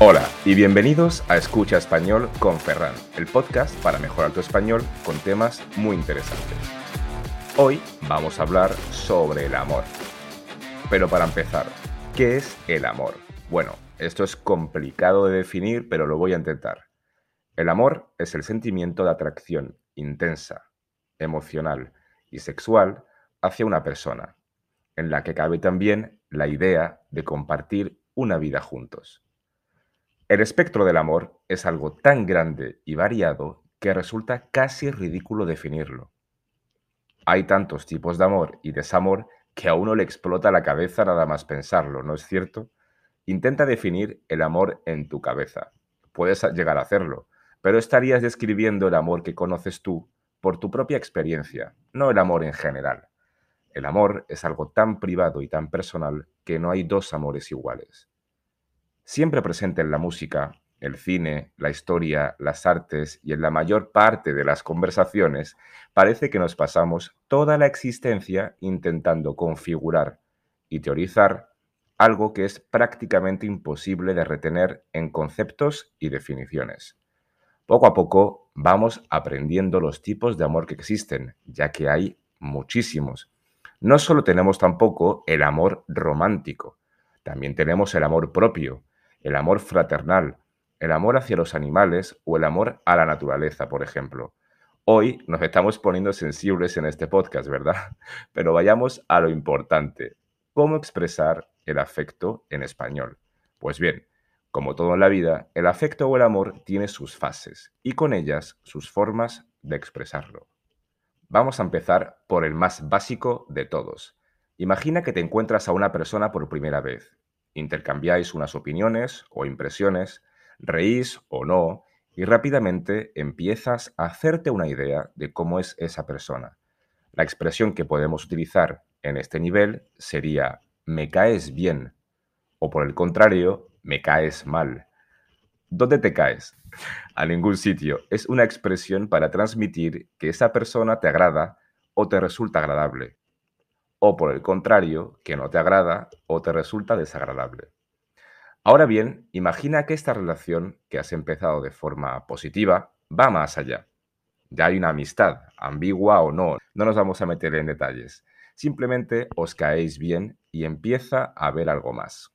Hola y bienvenidos a Escucha Español con Ferran, el podcast para mejorar tu español con temas muy interesantes. Hoy vamos a hablar sobre el amor. Pero para empezar, ¿qué es el amor? Bueno, esto es complicado de definir, pero lo voy a intentar. El amor es el sentimiento de atracción intensa, emocional y sexual hacia una persona, en la que cabe también la idea de compartir una vida juntos. El espectro del amor es algo tan grande y variado que resulta casi ridículo definirlo. Hay tantos tipos de amor y desamor que a uno le explota la cabeza nada más pensarlo, ¿no es cierto? Intenta definir el amor en tu cabeza. Puedes llegar a hacerlo, pero estarías describiendo el amor que conoces tú por tu propia experiencia, no el amor en general. El amor es algo tan privado y tan personal que no hay dos amores iguales siempre presente en la música, el cine, la historia, las artes y en la mayor parte de las conversaciones, parece que nos pasamos toda la existencia intentando configurar y teorizar algo que es prácticamente imposible de retener en conceptos y definiciones. Poco a poco vamos aprendiendo los tipos de amor que existen, ya que hay muchísimos. No solo tenemos tampoco el amor romántico, también tenemos el amor propio, el amor fraternal, el amor hacia los animales o el amor a la naturaleza, por ejemplo. Hoy nos estamos poniendo sensibles en este podcast, ¿verdad? Pero vayamos a lo importante. ¿Cómo expresar el afecto en español? Pues bien, como todo en la vida, el afecto o el amor tiene sus fases y con ellas sus formas de expresarlo. Vamos a empezar por el más básico de todos. Imagina que te encuentras a una persona por primera vez intercambiáis unas opiniones o impresiones, reís o no, y rápidamente empiezas a hacerte una idea de cómo es esa persona. La expresión que podemos utilizar en este nivel sería me caes bien o por el contrario, me caes mal. ¿Dónde te caes? A ningún sitio. Es una expresión para transmitir que esa persona te agrada o te resulta agradable o por el contrario, que no te agrada o te resulta desagradable. Ahora bien, imagina que esta relación, que has empezado de forma positiva, va más allá. Ya hay una amistad, ambigua o no, no nos vamos a meter en detalles. Simplemente os caéis bien y empieza a haber algo más.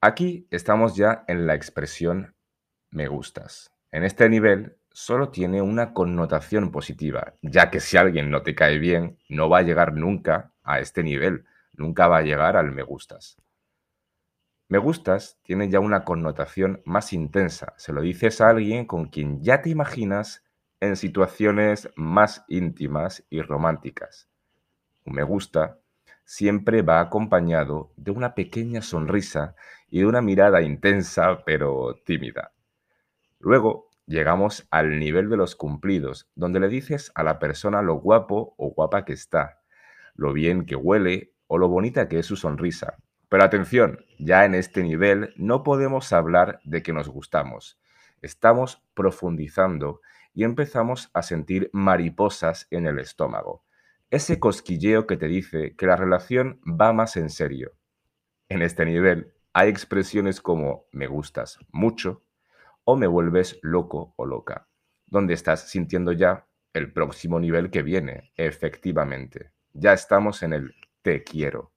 Aquí estamos ya en la expresión me gustas. En este nivel solo tiene una connotación positiva, ya que si alguien no te cae bien, no va a llegar nunca a este nivel, nunca va a llegar al me gustas. Me gustas tiene ya una connotación más intensa, se lo dices a alguien con quien ya te imaginas en situaciones más íntimas y románticas. Un me gusta siempre va acompañado de una pequeña sonrisa y de una mirada intensa pero tímida. Luego llegamos al nivel de los cumplidos, donde le dices a la persona lo guapo o guapa que está, lo bien que huele o lo bonita que es su sonrisa. Pero atención, ya en este nivel no podemos hablar de que nos gustamos. Estamos profundizando y empezamos a sentir mariposas en el estómago. Ese cosquilleo que te dice que la relación va más en serio. En este nivel hay expresiones como me gustas mucho, o me vuelves loco o loca, donde estás sintiendo ya el próximo nivel que viene, efectivamente. Ya estamos en el te quiero.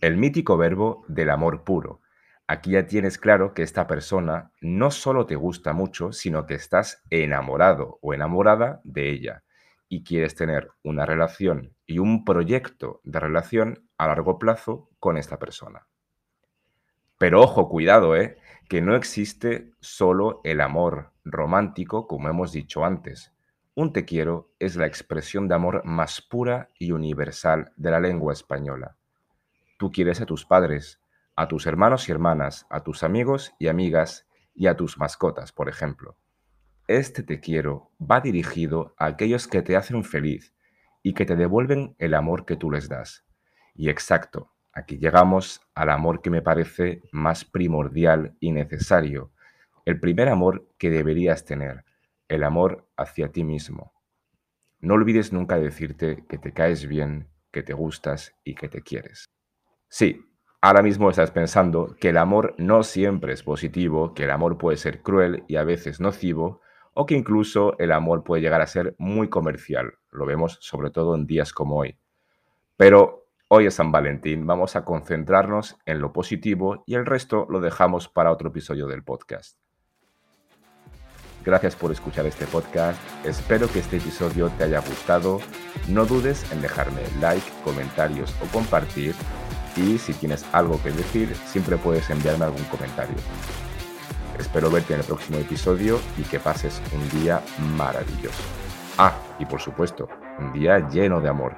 El mítico verbo del amor puro. Aquí ya tienes claro que esta persona no solo te gusta mucho, sino que estás enamorado o enamorada de ella y quieres tener una relación y un proyecto de relación a largo plazo con esta persona. Pero ojo, cuidado, ¿eh? que no existe solo el amor romántico, como hemos dicho antes. Un te quiero es la expresión de amor más pura y universal de la lengua española. Tú quieres a tus padres, a tus hermanos y hermanas, a tus amigos y amigas y a tus mascotas, por ejemplo. Este te quiero va dirigido a aquellos que te hacen feliz y que te devuelven el amor que tú les das. Y exacto, Aquí llegamos al amor que me parece más primordial y necesario, el primer amor que deberías tener, el amor hacia ti mismo. No olvides nunca decirte que te caes bien, que te gustas y que te quieres. Sí, Ahora mismo estás pensando que el amor no siempre es positivo, que el amor puede ser cruel y a veces nocivo, o que incluso el amor puede llegar a ser muy comercial. Lo vemos sobre todo en días como hoy. Pero hoy es San Valentín, vamos a concentrarnos en lo positivo y el resto lo dejamos para otro episodio del podcast. Gracias por escuchar este podcast, espero que este episodio te haya gustado, no dudes en dejarme like, comentarios o compartir y si tienes algo que decir siempre puedes enviarme algún comentario. Espero verte en el próximo episodio y que pases un día maravilloso. Ah, y por supuesto, un día lleno de amor.